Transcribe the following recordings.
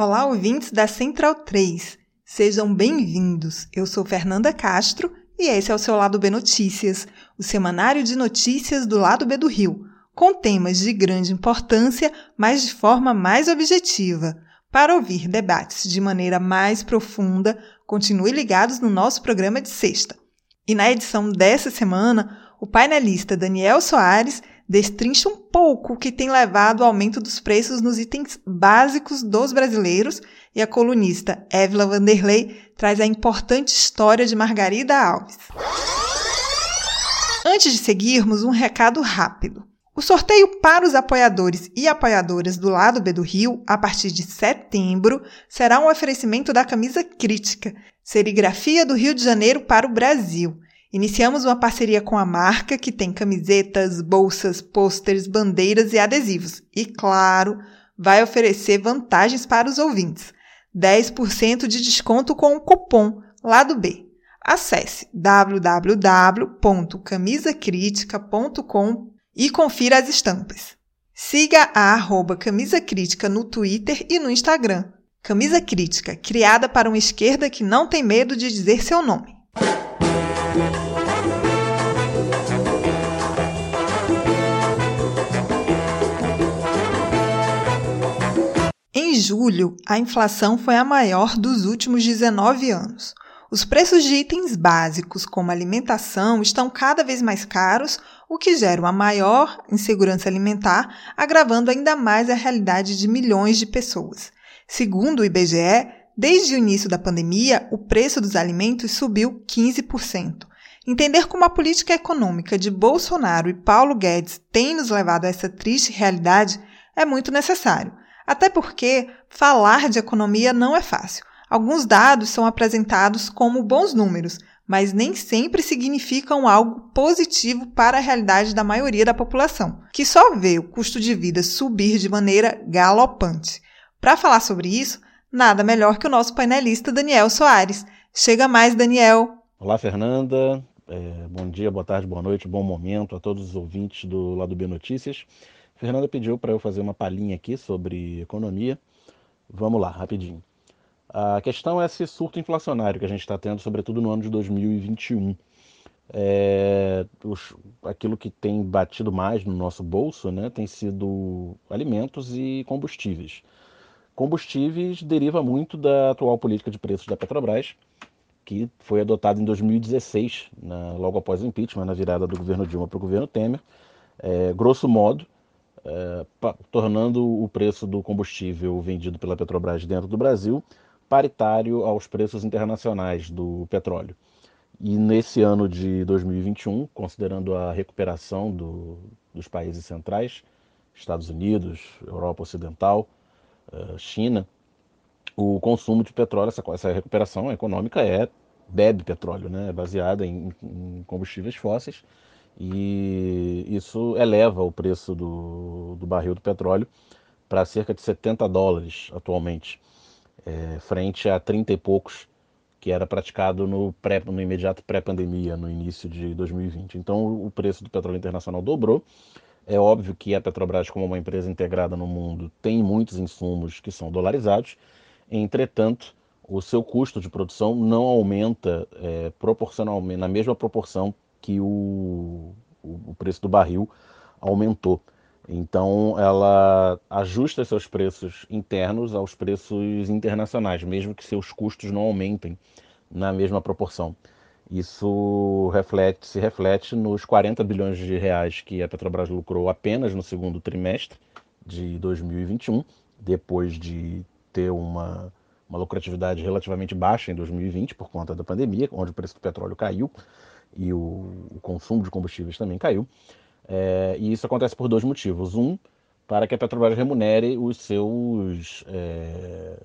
Olá, ouvintes da Central 3. Sejam bem-vindos. Eu sou Fernanda Castro e esse é o seu Lado B Notícias, o semanário de notícias do Lado B do Rio, com temas de grande importância, mas de forma mais objetiva. Para ouvir debates de maneira mais profunda, continue ligados no nosso programa de sexta. E na edição dessa semana, o painelista Daniel Soares destrincha um pouco o que tem levado ao aumento dos preços nos itens básicos dos brasileiros e a colunista Évila Vanderlei traz a importante história de Margarida Alves. Antes de seguirmos, um recado rápido. O sorteio para os apoiadores e apoiadoras do lado B do Rio, a partir de setembro, será um oferecimento da camisa crítica, serigrafia do Rio de Janeiro para o Brasil. Iniciamos uma parceria com a marca que tem camisetas, bolsas, pôsteres, bandeiras e adesivos. E, claro, vai oferecer vantagens para os ouvintes. 10% de desconto com o cupom Lado B. Acesse www.camisacritica.com e confira as estampas. Siga a arroba Camisa Crítica no Twitter e no Instagram. Camisa Crítica, criada para uma esquerda que não tem medo de dizer seu nome. Em julho, a inflação foi a maior dos últimos 19 anos. Os preços de itens básicos, como alimentação, estão cada vez mais caros, o que gera uma maior insegurança alimentar, agravando ainda mais a realidade de milhões de pessoas. Segundo o IBGE, desde o início da pandemia, o preço dos alimentos subiu 15%. Entender como a política econômica de Bolsonaro e Paulo Guedes tem nos levado a essa triste realidade é muito necessário. Até porque falar de economia não é fácil. Alguns dados são apresentados como bons números, mas nem sempre significam algo positivo para a realidade da maioria da população, que só vê o custo de vida subir de maneira galopante. Para falar sobre isso, nada melhor que o nosso painelista Daniel Soares. Chega mais, Daniel. Olá, Fernanda. É, bom dia, boa tarde, boa noite, bom momento a todos os ouvintes do Lado B Notícias. Fernanda pediu para eu fazer uma palhinha aqui sobre economia. Vamos lá, rapidinho. A questão é esse surto inflacionário que a gente está tendo, sobretudo no ano de 2021. É, os, aquilo que tem batido mais no nosso bolso né, tem sido alimentos e combustíveis. Combustíveis deriva muito da atual política de preços da Petrobras, que foi adotada em 2016, na, logo após o impeachment, na virada do governo Dilma para o governo Temer. É, grosso modo, é, tornando o preço do combustível vendido pela Petrobras dentro do Brasil paritário aos preços internacionais do petróleo. E nesse ano de 2021, considerando a recuperação do, dos países centrais, Estados Unidos, Europa Ocidental, China, o consumo de petróleo, essa, essa, recuperação econômica é bebe petróleo, né? é baseada em, em combustíveis fósseis e isso eleva o preço do, do barril do petróleo para cerca de 70 dólares atualmente, é, frente a 30 e poucos que era praticado no, pré, no imediato pré-pandemia, no início de 2020. Então o preço do petróleo internacional dobrou. É óbvio que a Petrobras, como uma empresa integrada no mundo, tem muitos insumos que são dolarizados. Entretanto, o seu custo de produção não aumenta é, proporcionalmente, na mesma proporção que o, o preço do barril aumentou. Então, ela ajusta seus preços internos aos preços internacionais, mesmo que seus custos não aumentem na mesma proporção. Isso reflete, se reflete nos 40 bilhões de reais que a Petrobras lucrou apenas no segundo trimestre de 2021, depois de ter uma, uma lucratividade relativamente baixa em 2020 por conta da pandemia, onde o preço do petróleo caiu e o, o consumo de combustíveis também caiu. É, e isso acontece por dois motivos. Um, para que a Petrobras remunere os seus, é,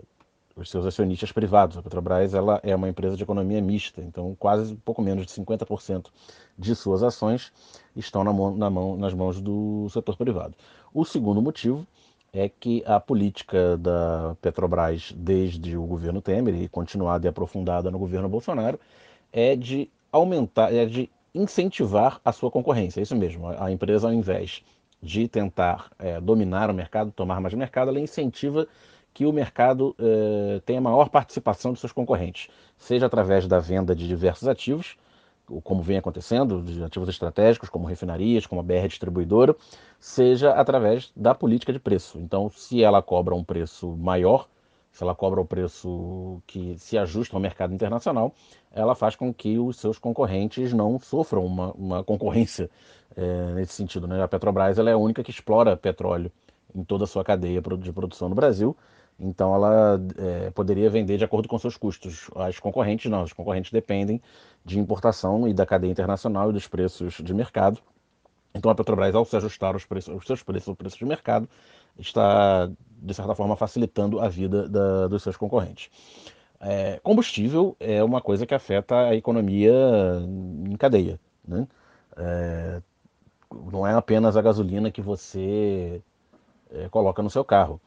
os seus acionistas privados. A Petrobras ela é uma empresa de economia mista, então quase pouco menos de 50% de suas ações estão na mão, na mão, nas mãos do setor privado. O segundo motivo é que a política da Petrobras desde o governo Temer e continuada e aprofundada no governo Bolsonaro é de aumentar, é de incentivar a sua concorrência. É isso mesmo. A empresa, ao invés de tentar é, dominar o mercado, tomar mais mercado, ela incentiva que o mercado eh, tenha maior participação de seus concorrentes, seja através da venda de diversos ativos, como vem acontecendo, de ativos estratégicos, como refinarias, como a BR distribuidora, seja através da política de preço. Então, se ela cobra um preço maior, se ela cobra o um preço que se ajusta ao mercado internacional, ela faz com que os seus concorrentes não sofram uma, uma concorrência é, nesse sentido. Né? A Petrobras ela é a única que explora petróleo em toda a sua cadeia de produção no Brasil, então ela é, poderia vender de acordo com seus custos. As concorrentes não, os concorrentes dependem de importação e da cadeia internacional e dos preços de mercado. Então a Petrobras, ao se ajustar os, preços, os seus preços ao preço de mercado, está, de certa forma, facilitando a vida da, dos seus concorrentes. É, combustível é uma coisa que afeta a economia em cadeia. Né? É, não é apenas a gasolina que você é, coloca no seu carro.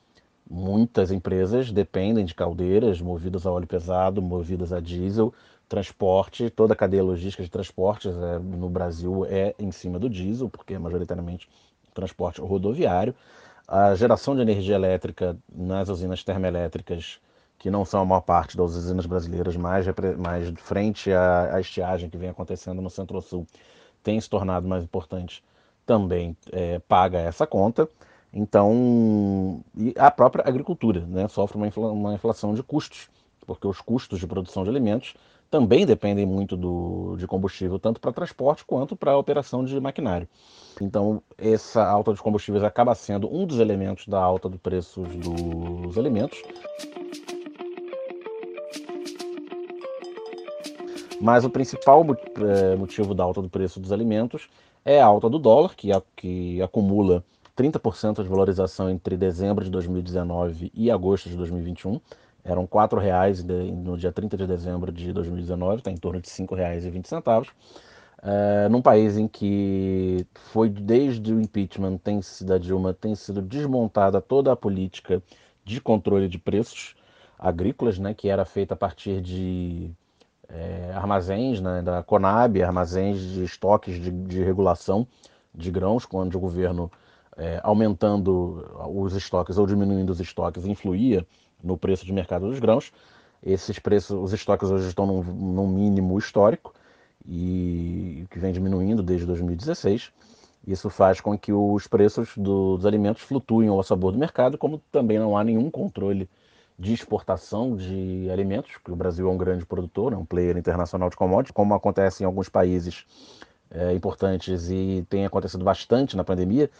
Muitas empresas dependem de caldeiras movidas a óleo pesado, movidas a diesel, transporte, toda a cadeia logística de transportes é, no Brasil é em cima do diesel, porque é majoritariamente transporte rodoviário. A geração de energia elétrica nas usinas termoelétricas, que não são a maior parte das usinas brasileiras, mais, mais frente à, à estiagem que vem acontecendo no Centro-Sul, tem se tornado mais importante, também é, paga essa conta. Então, a própria agricultura né, sofre uma, infla, uma inflação de custos, porque os custos de produção de alimentos também dependem muito do, de combustível, tanto para transporte quanto para operação de maquinário. Então, essa alta dos combustíveis acaba sendo um dos elementos da alta dos preços dos alimentos. Mas o principal eh, motivo da alta do preço dos alimentos é a alta do dólar, que, que acumula 30% de valorização entre dezembro de 2019 e agosto de 2021. Eram R$ 4,00 no dia 30 de dezembro de 2019, está em torno de R$ 5,20. É, num país em que foi desde o impeachment tem, da Dilma tem sido desmontada toda a política de controle de preços agrícolas, né, que era feita a partir de é, armazéns né, da Conab, armazéns de estoques de, de regulação de grãos, quando o governo é, aumentando os estoques ou diminuindo os estoques influía no preço de mercado dos grãos. Esses preços, os estoques hoje estão num, num mínimo histórico e que vem diminuindo desde 2016. Isso faz com que os preços do, dos alimentos flutuem ao sabor do mercado, como também não há nenhum controle de exportação de alimentos, porque o Brasil é um grande produtor, é um player internacional de commodities, como acontece em alguns países é, importantes e tem acontecido bastante na pandemia,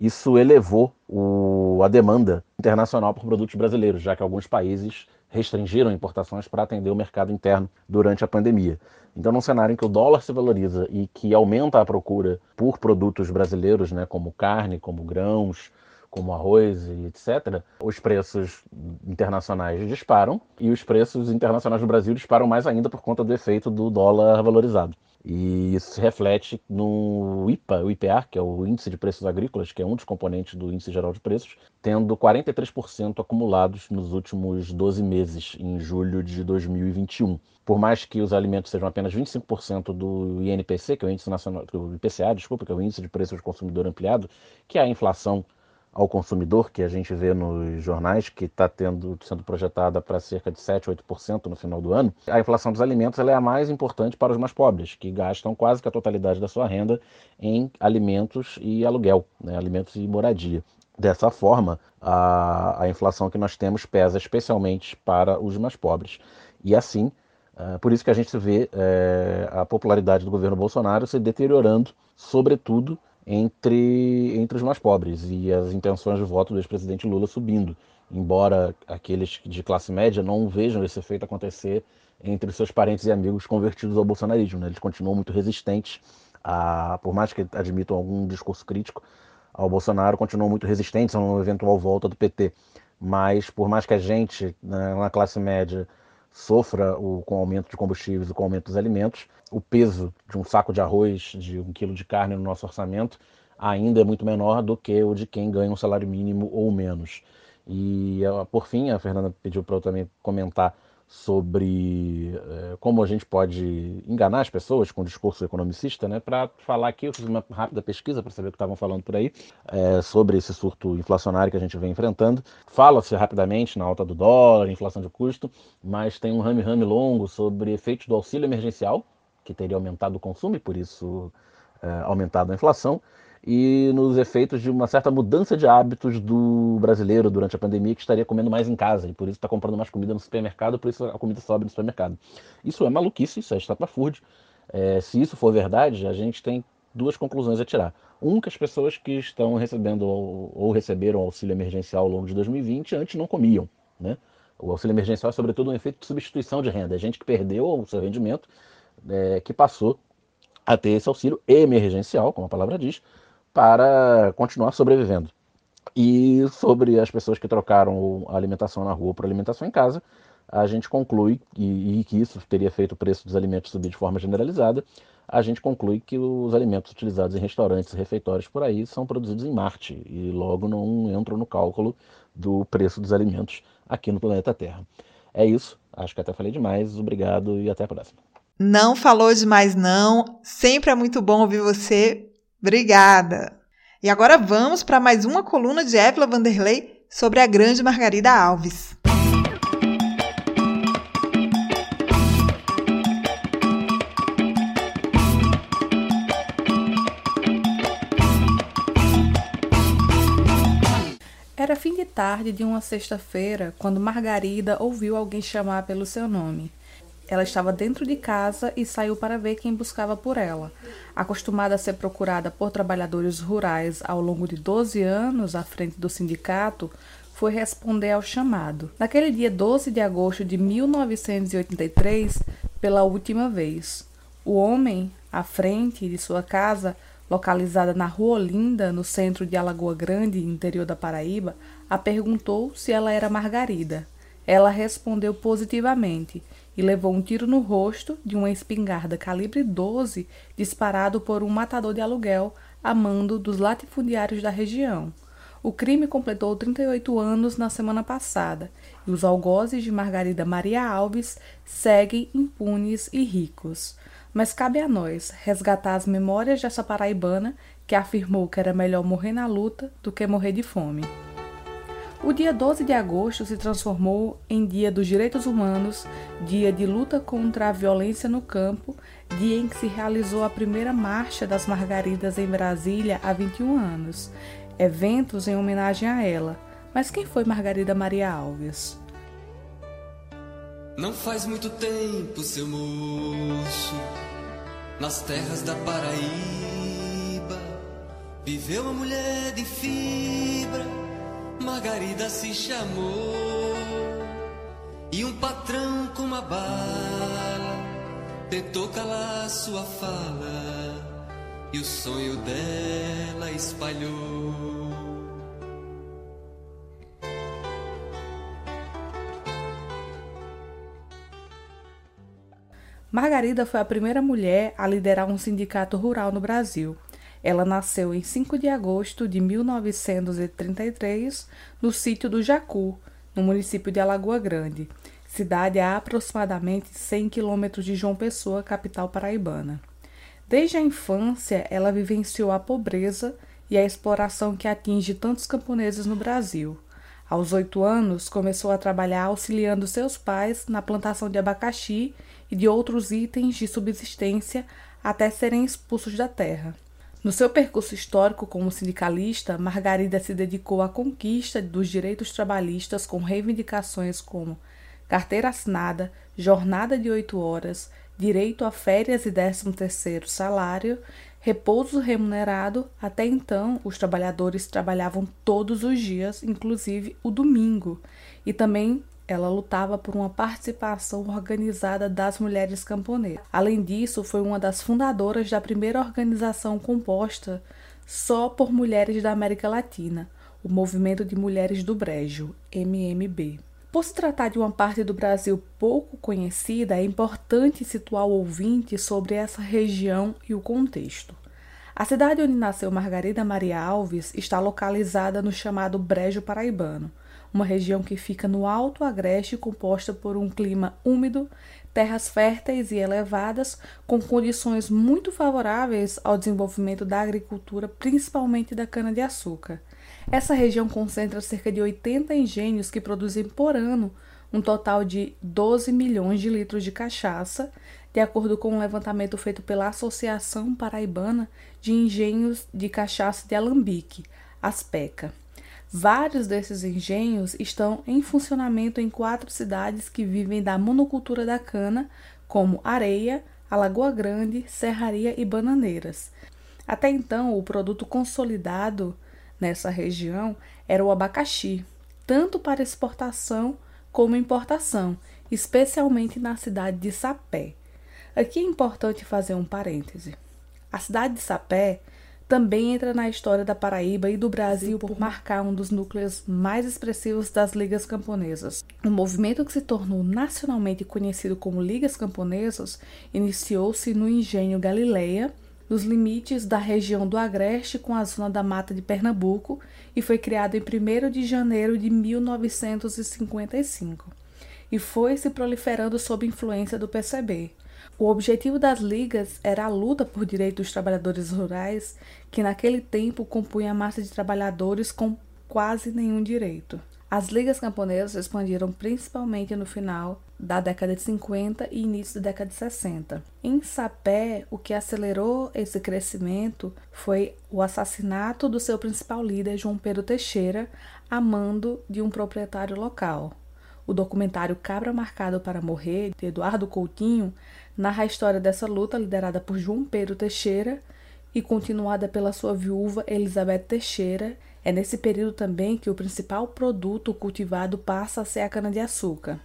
isso elevou o, a demanda internacional por produtos brasileiros, já que alguns países restringiram importações para atender o mercado interno durante a pandemia. Então, num cenário em que o dólar se valoriza e que aumenta a procura por produtos brasileiros, né, como carne, como grãos, como arroz e etc., os preços internacionais disparam e os preços internacionais no Brasil disparam mais ainda por conta do efeito do dólar valorizado. E isso se reflete no IPA, o IPA, que é o Índice de Preços Agrícolas, que é um dos componentes do Índice Geral de Preços, tendo 43% acumulados nos últimos 12 meses, em julho de 2021. Por mais que os alimentos sejam apenas 25% do INPC, que é o Índice Nacional, do IPCA, desculpa, que é o Índice de Preços do Consumidor Ampliado, que é a inflação ao consumidor, que a gente vê nos jornais, que está sendo projetada para cerca de 7, 8% no final do ano, a inflação dos alimentos é a mais importante para os mais pobres, que gastam quase que a totalidade da sua renda em alimentos e aluguel, né, alimentos e moradia. Dessa forma, a, a inflação que nós temos pesa especialmente para os mais pobres. E assim, é, por isso que a gente vê é, a popularidade do governo Bolsonaro se deteriorando, sobretudo entre, entre os mais pobres e as intenções de voto do ex-presidente Lula subindo, embora aqueles de classe média não vejam esse efeito acontecer entre seus parentes e amigos convertidos ao bolsonarismo. Né? Eles continuam muito resistentes, a, por mais que admitam algum discurso crítico ao Bolsonaro, continuam muito resistentes a uma eventual volta do PT. Mas por mais que a gente, né, na classe média, sofra o, com o aumento de combustíveis e com o aumento dos alimentos, o peso de um saco de arroz, de um quilo de carne no nosso orçamento, ainda é muito menor do que o de quem ganha um salário mínimo ou menos. E por fim, a Fernanda pediu para eu também comentar sobre é, como a gente pode enganar as pessoas com o discurso economicista, né? Para falar aqui, eu fiz uma rápida pesquisa para saber o que estavam falando por aí é, sobre esse surto inflacionário que a gente vem enfrentando. Fala-se rapidamente na alta do dólar, inflação de custo, mas tem um rame-rame longo sobre efeitos do auxílio emergencial, que teria aumentado o consumo e por isso é, aumentado a inflação, e nos efeitos de uma certa mudança de hábitos do brasileiro durante a pandemia, que estaria comendo mais em casa e por isso está comprando mais comida no supermercado, por isso a comida sobe no supermercado. Isso é maluquice, isso é estapafúrdia. É, se isso for verdade, a gente tem duas conclusões a tirar. Um, que as pessoas que estão recebendo ou, ou receberam auxílio emergencial ao longo de 2020 antes não comiam. Né? O auxílio emergencial é, sobretudo, um efeito de substituição de renda. É gente que perdeu o seu rendimento, é, que passou a ter esse auxílio emergencial, como a palavra diz, para continuar sobrevivendo. E sobre as pessoas que trocaram a alimentação na rua por alimentação em casa, a gente conclui, e, e, que isso teria feito o preço dos alimentos subir de forma generalizada, a gente conclui que os alimentos utilizados em restaurantes e refeitórios por aí são produzidos em Marte e logo não entram no cálculo do preço dos alimentos aqui no planeta Terra. É isso, acho que até falei demais, obrigado e até a próxima. Não falou demais não, sempre é muito bom ouvir você Obrigada! E agora vamos para mais uma coluna de Évila Vanderlei sobre a grande Margarida Alves. Era fim de tarde de uma sexta-feira quando Margarida ouviu alguém chamar pelo seu nome. Ela estava dentro de casa e saiu para ver quem buscava por ela. Acostumada a ser procurada por trabalhadores rurais ao longo de 12 anos à frente do sindicato, foi responder ao chamado. Naquele dia 12 de agosto de 1983, pela última vez, o homem, à frente de sua casa, localizada na Rua Olinda, no centro de Alagoa Grande, interior da Paraíba, a perguntou se ela era Margarida. Ela respondeu positivamente e levou um tiro no rosto de uma espingarda calibre 12 disparado por um matador de aluguel a mando dos latifundiários da região. O crime completou 38 anos na semana passada e os algozes de Margarida Maria Alves seguem impunes e ricos. Mas cabe a nós resgatar as memórias dessa paraibana que afirmou que era melhor morrer na luta do que morrer de fome. O dia 12 de agosto se transformou em Dia dos Direitos Humanos, dia de luta contra a violência no campo, dia em que se realizou a primeira Marcha das Margaridas em Brasília há 21 anos, eventos em homenagem a ela. Mas quem foi Margarida Maria Alves? Não faz muito tempo, seu moço, nas terras da Paraíba, viveu uma mulher de fibra Margarida se chamou e um patrão com uma bala tentou calar sua fala e o sonho dela espalhou. Margarida foi a primeira mulher a liderar um sindicato rural no Brasil. Ela nasceu em 5 de agosto de 1933 no sítio do Jacu, no município de Alagoa Grande, cidade a aproximadamente 100 quilômetros de João Pessoa, capital paraibana. Desde a infância, ela vivenciou a pobreza e a exploração que atinge tantos camponeses no Brasil. Aos oito anos, começou a trabalhar auxiliando seus pais na plantação de abacaxi e de outros itens de subsistência até serem expulsos da terra. No seu percurso histórico como sindicalista, Margarida se dedicou à conquista dos direitos trabalhistas com reivindicações como carteira assinada, jornada de oito horas, direito a férias e décimo terceiro salário, repouso remunerado. Até então, os trabalhadores trabalhavam todos os dias, inclusive o domingo, e também ela lutava por uma participação organizada das mulheres camponesas. Além disso, foi uma das fundadoras da primeira organização composta só por mulheres da América Latina, o Movimento de Mulheres do Brejo, MMB. Por se tratar de uma parte do Brasil pouco conhecida, é importante situar o ouvinte sobre essa região e o contexto. A cidade onde nasceu Margarida Maria Alves está localizada no chamado Brejo Paraibano, uma região que fica no Alto Agreste, composta por um clima úmido, terras férteis e elevadas, com condições muito favoráveis ao desenvolvimento da agricultura, principalmente da cana-de-açúcar. Essa região concentra cerca de 80 engenhos que produzem por ano um total de 12 milhões de litros de cachaça, de acordo com um levantamento feito pela Associação Paraibana de Engenhos de Cachaça de Alambique, ASPECA. Vários desses engenhos estão em funcionamento em quatro cidades que vivem da monocultura da cana, como Areia, Alagoa Grande, Serraria e Bananeiras. Até então, o produto consolidado nessa região era o abacaxi, tanto para exportação como importação, especialmente na cidade de Sapé. Aqui é importante fazer um parêntese. A cidade de Sapé também entra na história da Paraíba e do Brasil por marcar um dos núcleos mais expressivos das ligas camponesas. O movimento que se tornou nacionalmente conhecido como Ligas Camponesas iniciou-se no engenho Galileia, nos limites da região do Agreste com a zona da Mata de Pernambuco e foi criado em 1 de janeiro de 1955 e foi se proliferando sob influência do PCB. O objetivo das ligas era a luta por direitos dos trabalhadores rurais, que naquele tempo compunha a massa de trabalhadores com quase nenhum direito. As ligas camponesas expandiram principalmente no final da década de 50 e início da década de 60. Em Sapé, o que acelerou esse crescimento foi o assassinato do seu principal líder, João Pedro Teixeira, a mando de um proprietário local. O documentário Cabra Marcado para Morrer, de Eduardo Coutinho, narra a história dessa luta liderada por João Pedro Teixeira e continuada pela sua viúva Elizabeth Teixeira. É nesse período também que o principal produto cultivado passa a ser a cana-de-açúcar.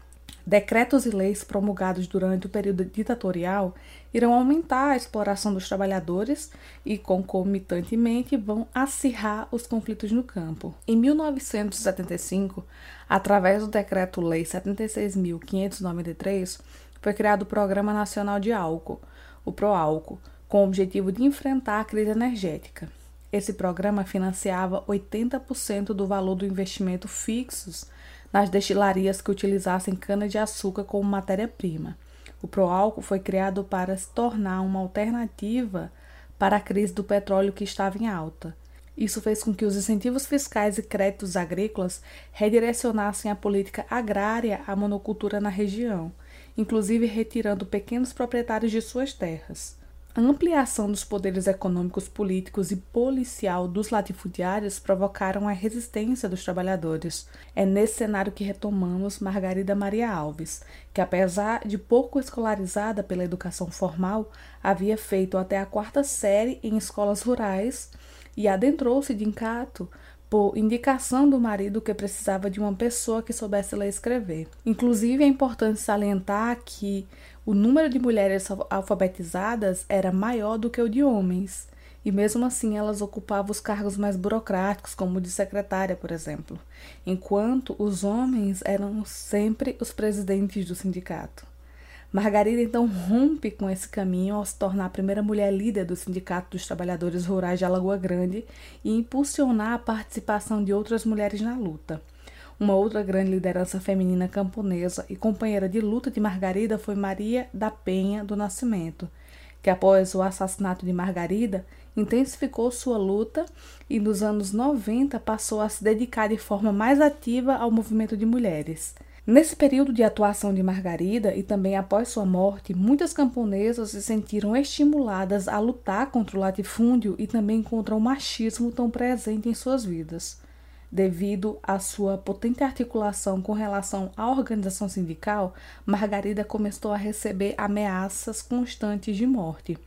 Decretos e leis promulgados durante o período ditatorial irão aumentar a exploração dos trabalhadores e, concomitantemente, vão acirrar os conflitos no campo. Em 1975, através do Decreto-Lei 76.593, foi criado o Programa Nacional de Álcool, o PROALCO, com o objetivo de enfrentar a crise energética. Esse programa financiava 80% do valor do investimento fixos nas destilarias que utilizassem cana-de-açúcar como matéria-prima. O Proálcool foi criado para se tornar uma alternativa para a crise do petróleo que estava em alta. Isso fez com que os incentivos fiscais e créditos agrícolas redirecionassem a política agrária à monocultura na região, inclusive retirando pequenos proprietários de suas terras. A ampliação dos poderes econômicos, políticos e policial dos latifundiários provocaram a resistência dos trabalhadores. É nesse cenário que retomamos Margarida Maria Alves, que apesar de pouco escolarizada pela educação formal, havia feito até a quarta série em escolas rurais e adentrou-se de encato por indicação do marido que precisava de uma pessoa que soubesse ler e escrever. Inclusive, é importante salientar que o número de mulheres alfabetizadas era maior do que o de homens, e mesmo assim elas ocupavam os cargos mais burocráticos, como o de secretária, por exemplo, enquanto os homens eram sempre os presidentes do sindicato. Margarida então rompe com esse caminho ao se tornar a primeira mulher líder do Sindicato dos Trabalhadores Rurais de Alagoa Grande e impulsionar a participação de outras mulheres na luta. Uma outra grande liderança feminina camponesa e companheira de luta de Margarida foi Maria da Penha do Nascimento, que após o assassinato de Margarida intensificou sua luta e nos anos 90 passou a se dedicar de forma mais ativa ao movimento de mulheres. Nesse período de atuação de Margarida e também após sua morte, muitas camponesas se sentiram estimuladas a lutar contra o latifúndio e também contra o machismo tão presente em suas vidas devido à sua potente articulação com relação à organização sindical, Margarida começou a receber ameaças constantes de morte.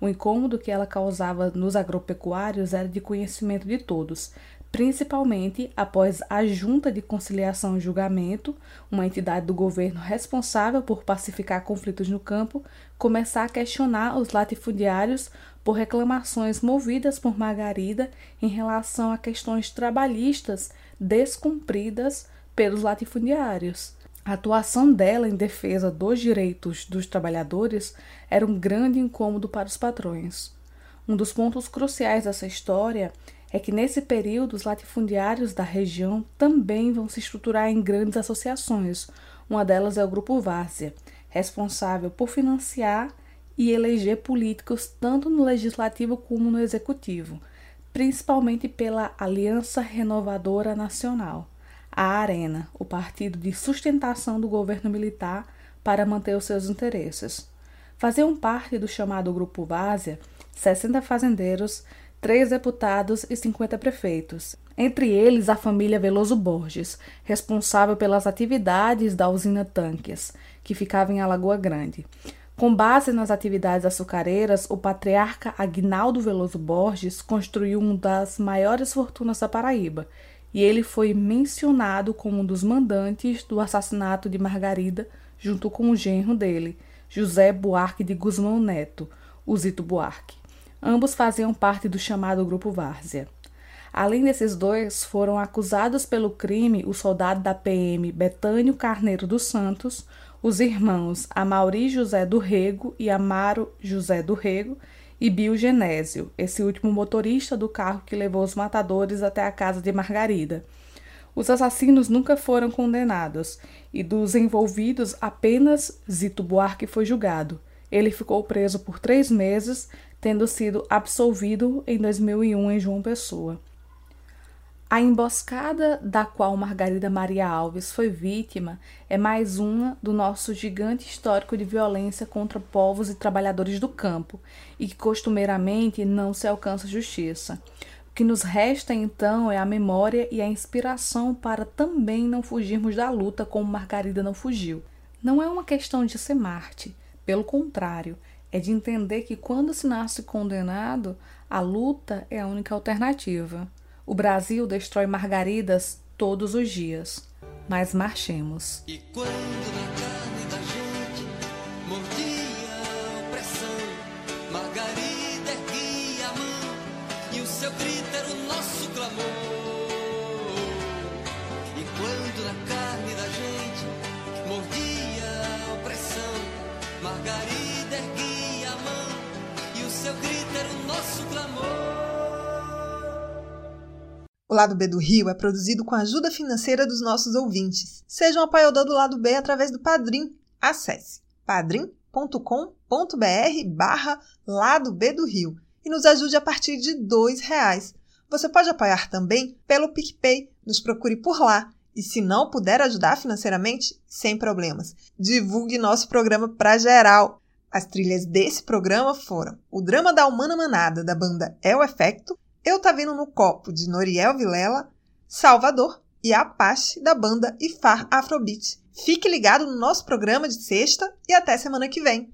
O incômodo que ela causava nos agropecuários era de conhecimento de todos, principalmente após a Junta de Conciliação e Julgamento, uma entidade do governo responsável por pacificar conflitos no campo, começar a questionar os latifundiários por reclamações movidas por Margarida em relação a questões trabalhistas descumpridas pelos latifundiários. A atuação dela em defesa dos direitos dos trabalhadores era um grande incômodo para os patrões. Um dos pontos cruciais dessa história é que nesse período os latifundiários da região também vão se estruturar em grandes associações. Uma delas é o Grupo Várzea, responsável por financiar e eleger políticos tanto no legislativo como no executivo, principalmente pela Aliança Renovadora Nacional, a Arena, o partido de sustentação do governo militar para manter os seus interesses. Faziam parte do chamado Grupo Várzea 60 fazendeiros, 3 deputados e 50 prefeitos. Entre eles, a família Veloso Borges, responsável pelas atividades da usina Tanques, que ficava em Alagoa Grande. Com base nas atividades açucareiras, o patriarca Agnaldo Veloso Borges construiu uma das maiores fortunas da Paraíba, e ele foi mencionado como um dos mandantes do assassinato de Margarida, junto com o genro dele, José Buarque de Guzmão Neto, o Zito Buarque. Ambos faziam parte do chamado Grupo Várzea. Além desses dois, foram acusados pelo crime o soldado da PM Betânio Carneiro dos Santos, os irmãos Amauri José do Rego e Amaro José do Rego e Bio Genésio, esse último motorista do carro que levou os matadores até a casa de Margarida. Os assassinos nunca foram condenados e dos envolvidos apenas Zito Buarque foi julgado. Ele ficou preso por três meses tendo sido absolvido em 2001 em João Pessoa. A emboscada da qual Margarida Maria Alves foi vítima é mais uma do nosso gigante histórico de violência contra povos e trabalhadores do campo e que costumeiramente não se alcança justiça. O que nos resta então é a memória e a inspiração para também não fugirmos da luta como Margarida não fugiu. Não é uma questão de ser Marte, pelo contrário, é de entender que quando se nasce condenado, a luta é a única alternativa. O Brasil destrói margaridas todos os dias, mas marchemos. Seu grito era o nosso clamor. O Lado B do Rio é produzido com a ajuda financeira dos nossos ouvintes. Seja um apoiador do Lado B através do Padrim. Acesse padrim.com.br barra Lado B do Rio e nos ajude a partir de R$ reais. Você pode apoiar também pelo PicPay. Nos procure por lá. E se não puder ajudar financeiramente, sem problemas. Divulgue nosso programa para geral. As trilhas desse programa foram o drama da Humana Manada, da banda É o Efecto, Eu Tá Vendo no Copo, de Noriel Vilela, Salvador e Apache, da banda Ifar Afrobeat. Fique ligado no nosso programa de sexta e até semana que vem.